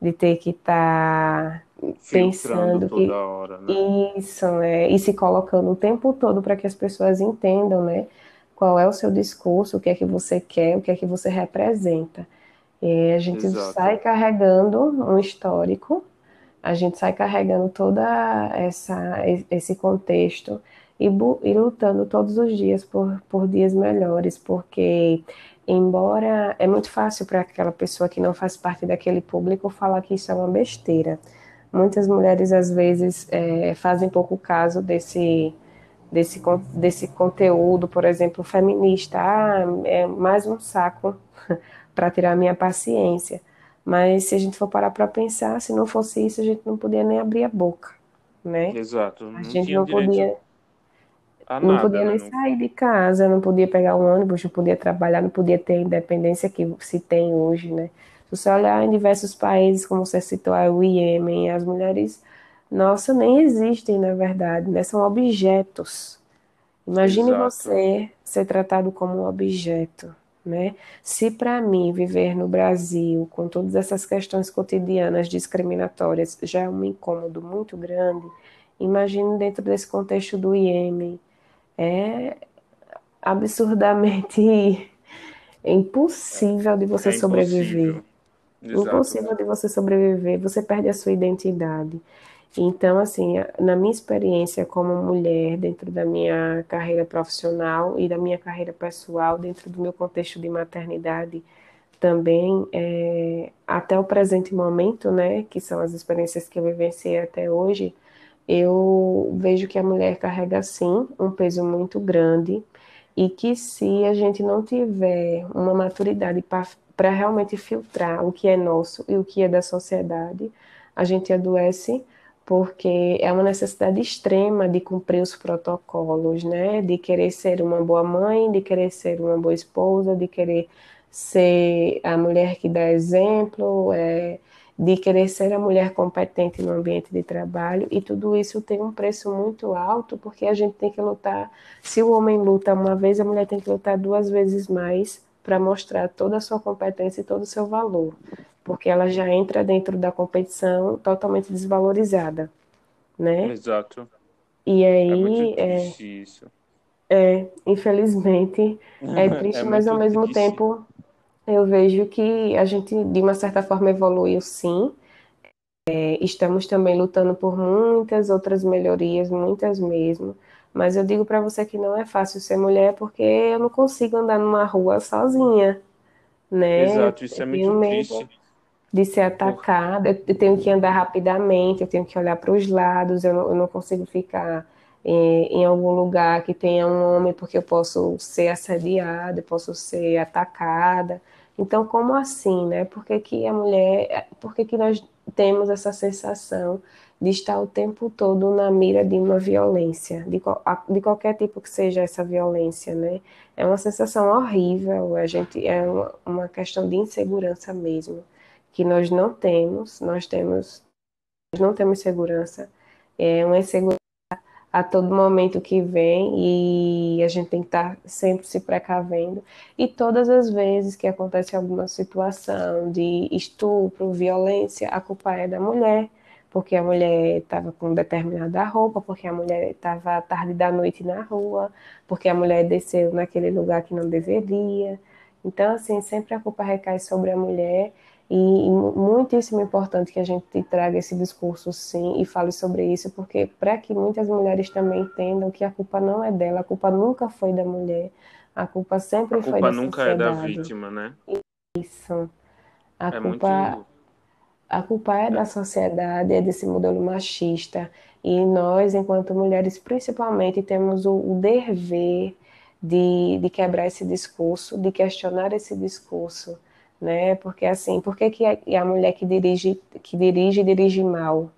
De ter que estar pensando que hora, né? isso, né? E se colocando o tempo todo para que as pessoas entendam, né? Qual é o seu discurso, o que é que você quer, o que é que você representa. E a gente Exato. sai carregando um histórico, a gente sai carregando toda essa esse contexto e, e lutando todos os dias por, por dias melhores, porque embora é muito fácil para aquela pessoa que não faz parte daquele público falar que isso é uma besteira. Muitas mulheres às vezes é, fazem pouco caso desse, desse, desse conteúdo, por exemplo, feminista. Ah, é mais um saco [laughs] para tirar minha paciência. Mas se a gente for parar para pensar, se não fosse isso, a gente não podia nem abrir a boca, né? Exato. A gente não podia não nada, podia né? nem Não- sair de casa, não podia pegar um ônibus, não podia trabalhar, não podia ter a independência que se tem hoje, né? Se você olhar em diversos países, como você citou, o Iêmen, as mulheres, nossa, nem existem, na verdade, né? São objetos. Imagine Exato. você ser tratado como um objeto, né? Se para mim viver no Brasil com todas essas questões cotidianas discriminatórias já é um incômodo muito grande, imagine dentro desse contexto do Iêmen é absurdamente [laughs] impossível de você É sobreviver. impossível. Exato. Impossível de você sobreviver, você perde a sua identidade. Então, assim, na minha experiência como mulher, dentro da minha carreira profissional e da minha carreira pessoal, dentro do meu contexto de maternidade, também, é, até o presente momento, né, que são as experiências que eu vivenciei até hoje, eu vejo que a mulher carrega sim um peso muito grande e que se a gente não tiver uma maturidade para realmente filtrar o que é nosso e o que é da sociedade, a gente adoece porque é uma necessidade extrema de cumprir os protocolos, né? De querer ser uma boa mãe, de querer ser uma boa esposa, de querer ser a mulher que dá exemplo, é, de querer ser a mulher competente no ambiente de trabalho, e tudo isso tem um preço muito alto, porque a gente tem que lutar. Se o homem luta uma vez, a mulher tem que lutar duas vezes mais para mostrar toda a sua competência e todo o seu valor, porque ela já entra dentro da competição totalmente desvalorizada, né? Exato. E É aí, é, isso. é, infelizmente, é [laughs] É triste, mas ao mesmo triste. tempo eu vejo que a gente, de uma certa forma, evoluiu sim. É, estamos também lutando por muitas outras melhorias, muitas mesmo. Mas eu digo para você que não é fácil ser mulher porque eu não consigo andar numa rua sozinha, né? Exato, isso é muito triste. de ser atacada, eu tenho que andar rapidamente, eu tenho que olhar para os lados, eu não, eu não consigo ficar em, em, algum lugar que tenha um homem porque eu posso ser assediada, eu posso ser atacada. Então, como assim, né? Por que, que a mulher, por que, que nós temos essa sensação de estar o tempo todo na mira de uma violência, de, de qualquer tipo que seja essa violência, né? É uma sensação horrível, a gente é uma, uma questão de insegurança mesmo que nós não temos, nós temos, nós não temos segurança, é uma insegurança a todo momento que vem e a gente tem que estar sempre se precavendo. E todas as vezes que acontece alguma situação de estupro, violência, a culpa é da mulher, porque a mulher estava com determinada roupa, porque a mulher estava tarde da noite na rua, porque a mulher desceu naquele lugar que não deveria. Então, assim, sempre a culpa recai sobre a mulher e, e muitíssimo importante que a gente traga esse discurso, sim, e fale sobre isso, porque para que muitas mulheres também entendam que a culpa não é dela, a culpa nunca foi da mulher, a culpa sempre a foi culpa da nunca é da sociedade. vítima, né? Isso. A É culpa, a culpa é da É, sociedade, é desse modelo machista. E nós, enquanto mulheres, principalmente, temos o, o dever de, de quebrar esse discurso, de questionar esse discurso né? Porque assim, por que, que a, a mulher que dirige, que dirige, dirige mal,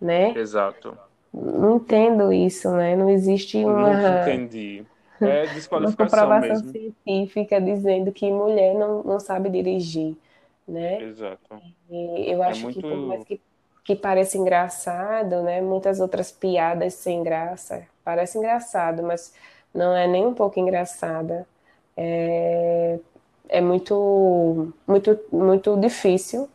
né? exato. não entendo isso, né? Não existe uma, Nunca entendi. É uma desqualificação comprovação mesmo. científica dizendo que mulher não, não sabe dirigir, né? Exato. E eu É acho que por mais muito. que, que pareça engraçado, né? Muitas outras piadas sem graça. Parece engraçado, mas não é nem um pouco engraçada. É, é muito, muito, muito difícil,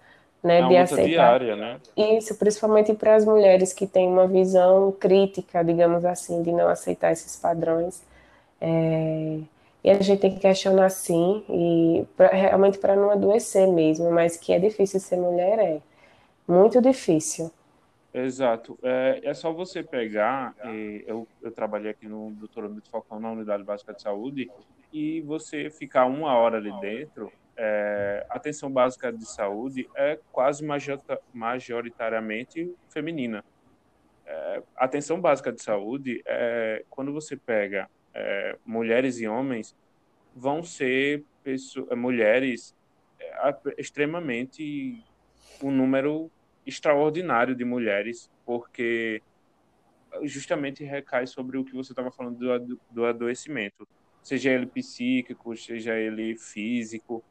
né, É de aceitar diária, né? isso, principalmente para as mulheres que têm uma visão crítica, digamos assim, de não aceitar esses padrões. É, e a gente tem que questionar sim, e pra- realmente para não adoecer mesmo, mas que é difícil ser mulher, é muito difícil. Exato. É, é só você pegar. eu, eu trabalhei aqui no doutorado de Falcão na Unidade Básica de Saúde e você ficar uma hora ali dentro. é, atenção básica de saúde é quase majorita- majoritariamente feminina. A atenção básica de saúde é quando você pega é, mulheres e homens vão ser pesso- mulheres é, extremamente um número extraordinário de mulheres, porque justamente recai sobre o que você estava falando do, do adoecimento, seja ele psíquico, seja ele físico.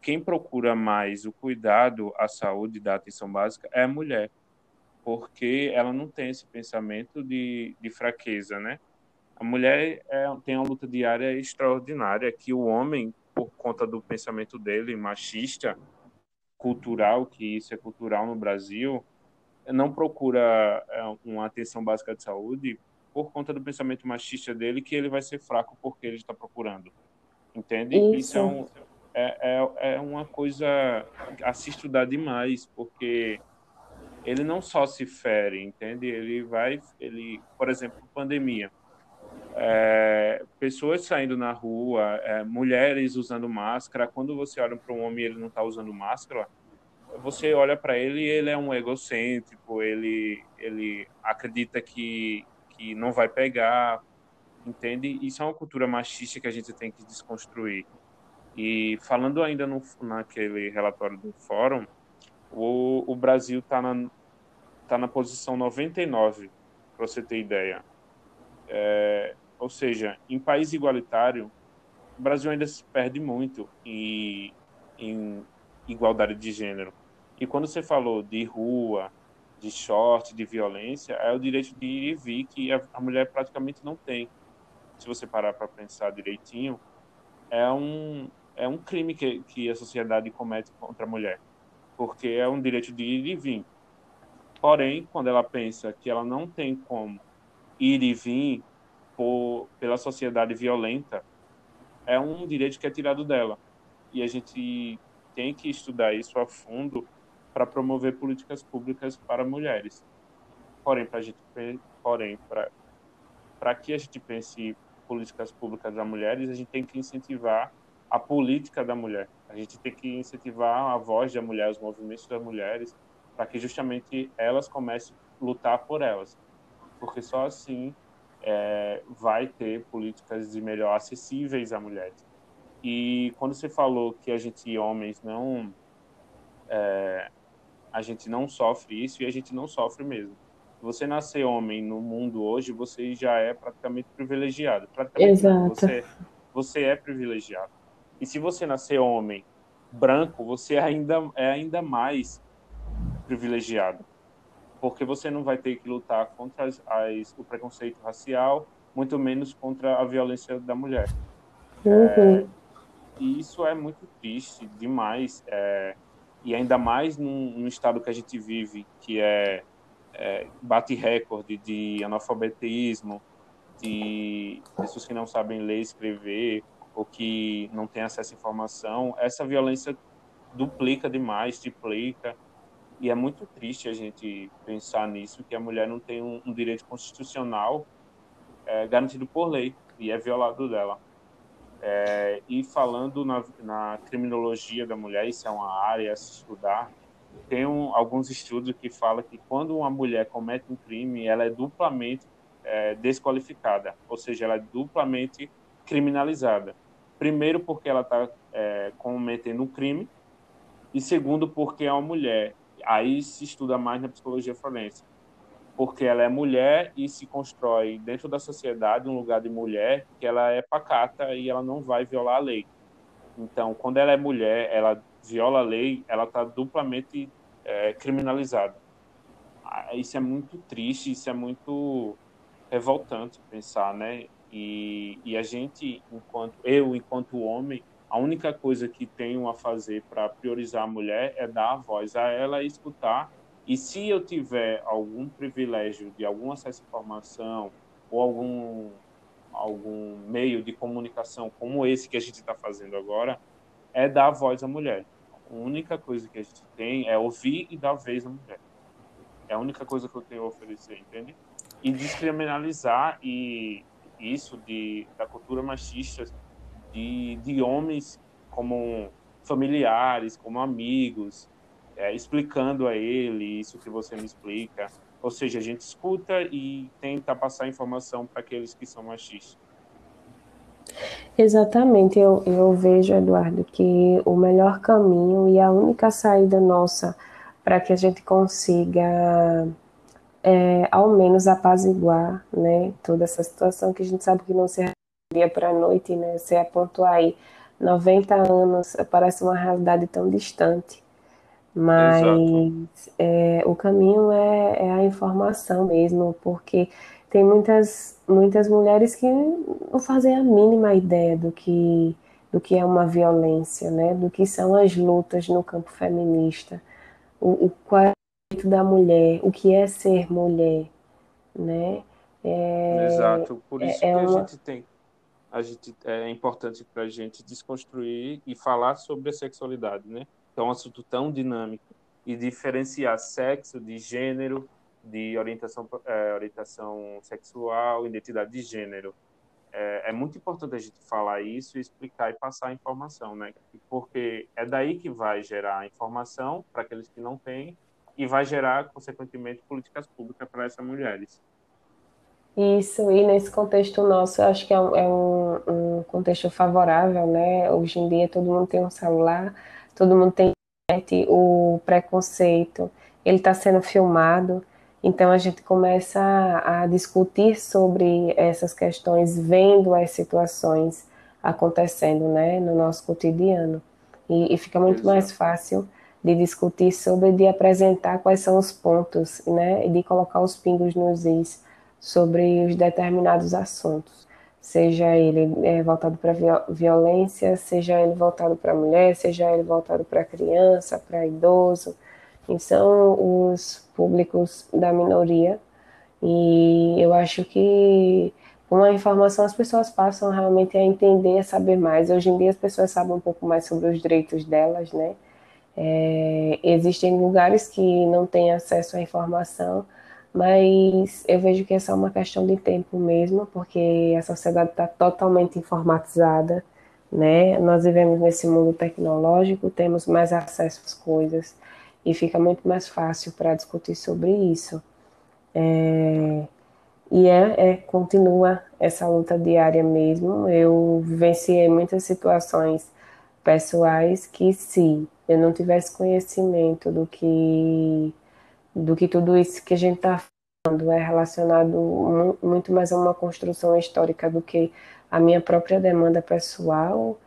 Quem procura mais o cuidado à saúde da atenção básica é a mulher, porque ela não tem esse pensamento de, de fraqueza, né? A mulher é, tem uma luta diária extraordinária que o homem, por conta do pensamento dele machista, cultural, que isso é cultural no Brasil, não procura é, uma atenção básica de saúde por conta do pensamento machista dele, que ele vai ser fraco porque ele está procurando. Entende? Isso é, um, é, é, é uma coisa a se estudar demais, porque ele não só se fere, entende? Ele vai, ele, por exemplo, pandemia. É, pessoas saindo na rua, é, mulheres usando máscara. Quando você olha para um homem e ele não está usando máscara, você olha para ele e ele é um egocêntrico, ele, ele acredita que, que não vai pegar, entende? Isso é uma cultura machista que a gente tem que desconstruir. E falando ainda no, naquele relatório do fórum, o, o Brasil está na, tá na posição 99, para você ter ideia. É, ou seja, em país igualitário, o Brasil ainda se perde muito em, em igualdade de gênero. E quando você falou de rua, de short, de violência, é o direito de ir e vir que a, a mulher praticamente não tem. Se você parar para pensar direitinho, é um, é um crime que, que a sociedade comete contra a mulher, porque é um direito de ir e vir. Porém, quando ela pensa que ela não tem como ir e vir por, pela sociedade violenta, é um direito que é tirado dela. E a gente tem que estudar isso a fundo para promover políticas públicas para mulheres. Porém, para gente, porém, para que a gente pense políticas públicas a mulheres, a gente tem que incentivar a política da mulher. A gente tem que incentivar a voz da mulher, os movimentos das mulheres, para que justamente elas comecem a lutar por elas, porque só assim é, vai ter políticas de melhor acessíveis a mulheres. E quando você falou que a gente homens não é, a gente não sofre isso e a gente não sofre mesmo. Você nascer homem no mundo hoje, você já é praticamente privilegiado. Praticamente exato. você você é privilegiado. E se você nascer homem branco, você ainda é ainda mais privilegiado, porque você não vai ter que lutar contra as, as, o preconceito racial, muito menos contra a violência da mulher. Uhum. É, e isso é muito triste demais, é, e ainda mais num, num, estado que a gente vive, que é, é bate recorde de analfabetismo, de pessoas que não sabem ler e escrever, ou que não têm acesso à informação, essa violência duplica demais, triplica, e é muito triste a gente pensar nisso, que a mulher não tem um, um direito constitucional é, garantido por lei, e é violado dela. É, e falando na, na, criminologia da mulher, isso é uma área a se estudar, tem um, alguns estudos que falam que quando uma mulher comete um crime, ela é duplamente é, desqualificada, ou seja, ela é duplamente criminalizada. Primeiro, porque ela está é, cometendo um crime, e segundo, porque é uma mulher. Aí se estuda mais na psicologia forense. Porque ela é mulher e se constrói dentro da sociedade um lugar de mulher que ela é pacata e ela não vai violar a lei. Então, quando ela é mulher, ela viola a lei, ela está duplamente é, criminalizada. Ah, isso é muito triste, isso é muito revoltante pensar, né? E, e a gente, enquanto eu, enquanto homem, a única coisa que tenho a fazer para priorizar a mulher é dar a voz a ela e escutar. E se eu tiver algum privilégio de algum acesso à informação ou algum algum meio de comunicação como esse que a gente está fazendo agora, é dar voz à mulher. A única coisa que a gente tem é ouvir e dar vez à mulher. É a única coisa que eu tenho a oferecer, entende? E descriminalizar e isso de da cultura machista de, de homens como familiares, como amigos, é, explicando a ele isso que você me explica. Ou seja, a gente escuta e tenta passar informação para aqueles que são machistas. Exatamente, eu, eu vejo, Eduardo, que o melhor caminho e a única saída nossa para que a gente consiga é, ao menos apaziguar né, toda essa situação que a gente sabe que não se dia para a noite, né? Você apontou aí 90 anos, parece uma realidade tão distante. Mas é, o caminho é, é, a informação mesmo, porque tem muitas, muitas mulheres que não fazem a mínima ideia do que, do que é uma violência, né? do que são as lutas no campo feminista, o, o qual é o direito da mulher, o que é ser mulher. Né? É, Exato, por isso é, é que uma... a gente tem a gente é importante para a gente desconstruir e falar sobre a sexualidade, né? É um assunto tão dinâmico e diferenciar sexo de gênero, de orientação, é, orientação sexual, identidade de gênero. É, é, muito importante a gente falar isso, explicar e passar a informação, né? Porque é daí que vai gerar informação para aqueles que não têm e vai gerar, consequentemente, políticas públicas para essas mulheres. Isso, e nesse contexto nosso, eu acho que é um, é um, um contexto favorável, né? Hoje em dia todo mundo tem um celular, todo mundo tem o preconceito, ele está sendo filmado, então a gente começa a, a, discutir sobre essas questões, vendo as situações acontecendo, né, no nosso cotidiano, e, e fica muito Exato. mais fácil de discutir sobre, de apresentar quais são os pontos, né, e de colocar os pingos nos is sobre os determinados assuntos seja ele é, voltado para violência, seja ele voltado para mulher, seja ele voltado para criança, para idoso, e são os públicos da minoria. E eu acho que com a informação as pessoas passam realmente a entender, a saber mais. Hoje em dia as pessoas sabem um pouco mais sobre os direitos delas, né? É, existem lugares que não têm acesso à informação, mas eu vejo que é uma questão de tempo mesmo, porque a sociedade está totalmente informatizada, né? Nós vivemos nesse mundo tecnológico, temos mais acesso às coisas e fica muito mais fácil para discutir sobre isso. É, e é, é, continua essa luta diária mesmo. Eu vivenciei muitas situações pessoais que se eu não tivesse conhecimento do que do que tudo isso que a gente está falando é relacionado muito mais a uma construção histórica do que a minha própria demanda pessoal,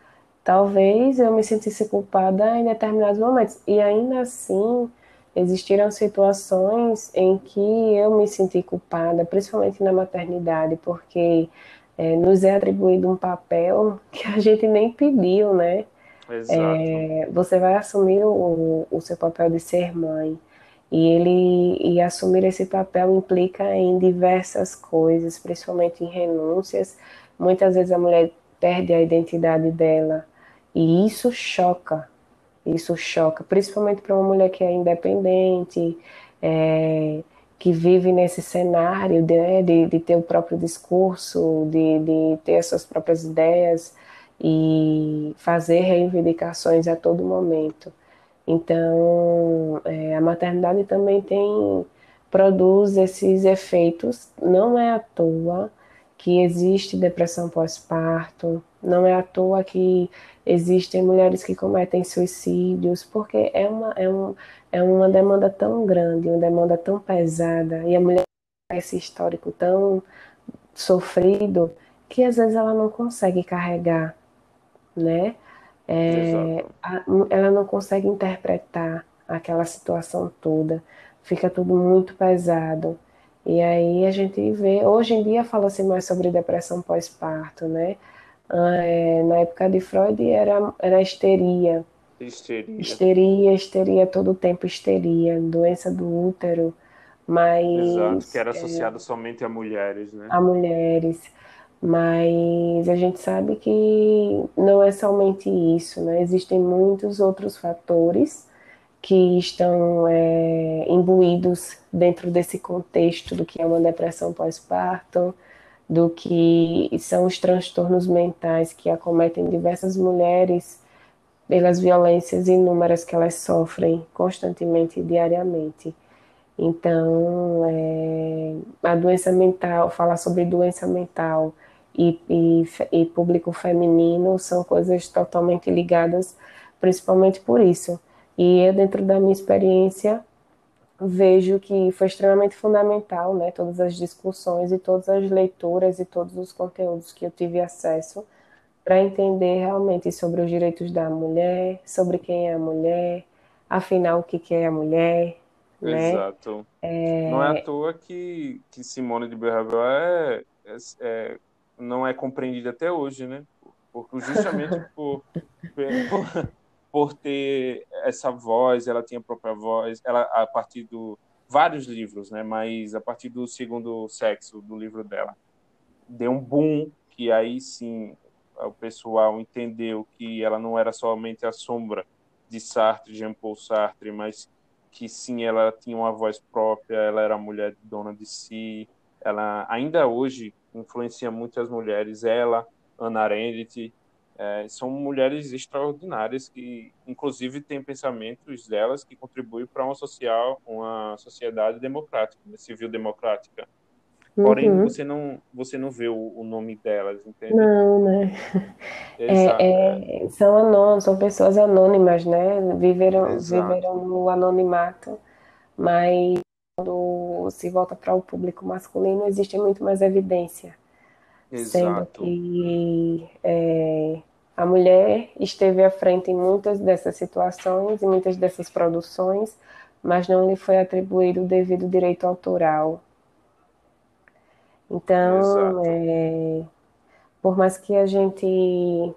talvez eu me sentisse culpada em determinados momentos. E ainda assim, existiram situações em que eu me senti culpada, principalmente na maternidade, porque é, nos é atribuído um papel que a gente nem pediu, né? Exato. É, você vai assumir o, o seu papel de ser mãe. E ele e assumir esse papel implica em diversas coisas, principalmente em renúncias. Muitas vezes a mulher perde a identidade dela e isso choca. Isso choca, principalmente para uma mulher que é independente, é, que vive nesse cenário de, né, de, de, ter o próprio discurso, de, de ter as suas próprias ideias e fazer reivindicações a todo momento. Então, é, a maternidade também tem produz esses efeitos. Não é à toa que existe depressão pós-parto, não é à toa que existem mulheres que cometem suicídios, porque é uma, é, um, é uma demanda tão grande, uma demanda tão pesada, e a mulher esse histórico tão sofrido que às vezes ela não consegue carregar, né? É, a, ela não consegue interpretar aquela situação toda, fica tudo muito pesado. E aí a gente vê, hoje em dia fala-se mais sobre depressão pós-parto, né? Ah, é, na época de Freud era, era histeria. Histeria. Histeria, histeria, todo o tempo histeria, doença do útero, mas... Exato, que era associado é, somente a mulheres, né? A mulheres. Mas a gente sabe que não é somente isso, né? Existem muitos outros fatores que estão é, imbuídos dentro desse contexto do que é uma depressão pós-parto, do que são os transtornos mentais que acometem diversas mulheres pelas violências inúmeras que elas sofrem constantemente e diariamente. Então, é, a doença mental, falar sobre doença mental e, e, e público feminino são coisas totalmente ligadas, principalmente por isso e eu, dentro da minha experiência, vejo que foi extremamente fundamental, né, todas as discussões e todas as leituras e todos os conteúdos que eu tive acesso para entender realmente sobre os direitos da mulher, sobre quem é a mulher, afinal o que, que é a mulher, né? Exato. É... Não é à toa que, que Simone de Beauvoir é, é, é, não é compreendida até hoje, né? Porque justamente [laughs] por, por, por ter essa voz, ela tinha a própria voz, ela a partir do vários livros, né? Mas a partir do segundo sexo do livro dela, deu um boom que aí sim o pessoal entendeu que ela não era somente a sombra de Sartre, Jean-Paul Sartre, mas que sim ela tinha uma voz própria, ela era mulher dona de si, ela ainda hoje influencia muitas mulheres, ela, Ana Arendt, é, são mulheres extraordinárias que, inclusive, têm pensamentos delas que contribuem para uma social, uma sociedade democrática, né, civil democrática. Porém, uhum. você não você não vê o, o, nome delas, entende? Não, né? [laughs] É, é, são anônimos, são pessoas anônimas, né? Viveram, viveram no anonimato, mas quando se volta para o público masculino existe muito mais evidência Exato. Sendo que é, a mulher esteve à frente em muitas dessas situações e muitas dessas produções, mas não lhe foi atribuído o devido direito autoral. Então, é, por mais que a gente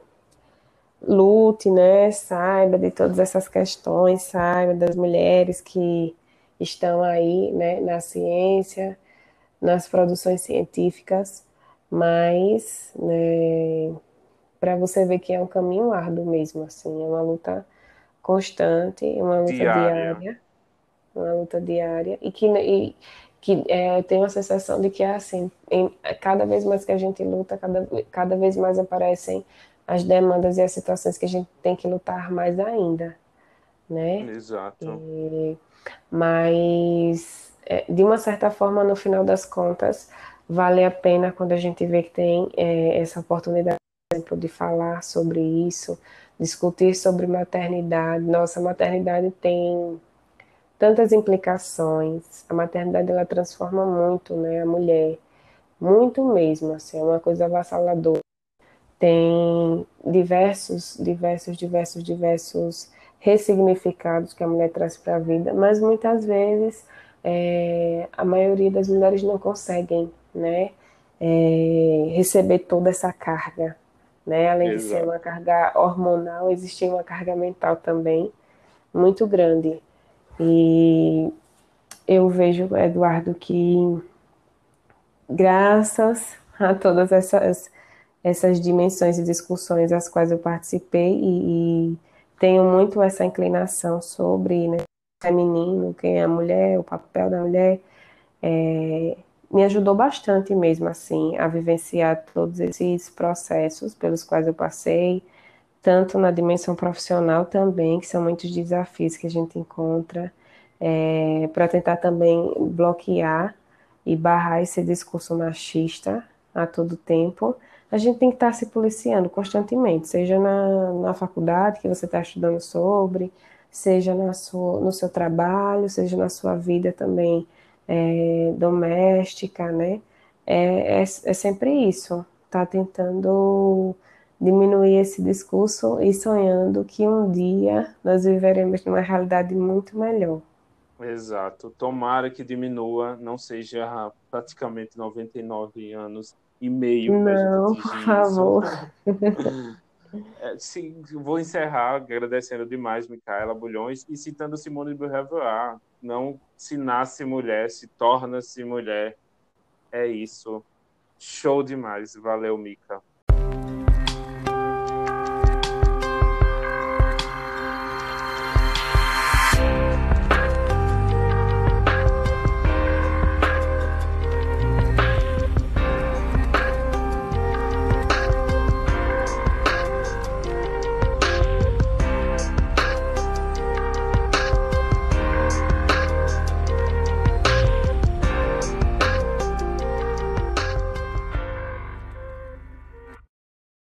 lute, né, saiba de todas essas questões, saiba das mulheres que estão aí, né, na ciência, nas produções científicas, mas né, para você ver que é um caminho árduo mesmo, assim, é uma luta constante, uma luta diária, diária uma luta diária e que e, que é, tem a sensação de que é assim, em, cada vez mais que a gente luta, cada, cada vez mais aparecem as demandas e as situações que a gente tem que lutar mais ainda, né? Exato. E, mas, é, de uma certa forma, no final das contas, vale a pena quando a gente vê que tem é, essa oportunidade, por exemplo, de falar sobre isso, discutir sobre maternidade. Nossa, a maternidade tem tantas implicações. A maternidade ela transforma muito, né, a mulher, muito mesmo, assim, é uma coisa avassaladora. Tem diversos, diversos, diversos, diversos ressignificados que a mulher traz para a vida, mas muitas vezes é, a maioria das mulheres não conseguem né, é, receber toda essa carga. Né? Além Exato. de ser uma carga hormonal, existe uma carga mental também muito grande. E eu vejo, Eduardo, que graças a todas essas, essas dimensões e discussões às quais eu participei e, e tenho muito essa inclinação sobre né, o feminino, quem é a mulher, o papel da mulher, é, me ajudou bastante mesmo assim a vivenciar todos esses processos pelos quais eu passei, tanto na dimensão profissional também, que são muitos desafios que a gente encontra, é, para tentar também bloquear e barrar esse discurso machista a todo tempo. A gente tem que estar se policiando constantemente, seja na, na faculdade que você está estudando sobre, seja na sua, no seu trabalho, seja na sua vida também é, doméstica, né? É, é, é sempre isso, tá tentando diminuir esse discurso e sonhando que um dia nós viveremos numa realidade muito melhor. Exato. Tomara que diminua, não seja praticamente 99 anos e meio Não, por favor. [laughs] É, sim, vou encerrar agradecendo demais Micaela Bulhões e citando Simone de Beauvoir. Não se nasce mulher, se torna-se mulher. É isso. Show demais. Valeu, Mica.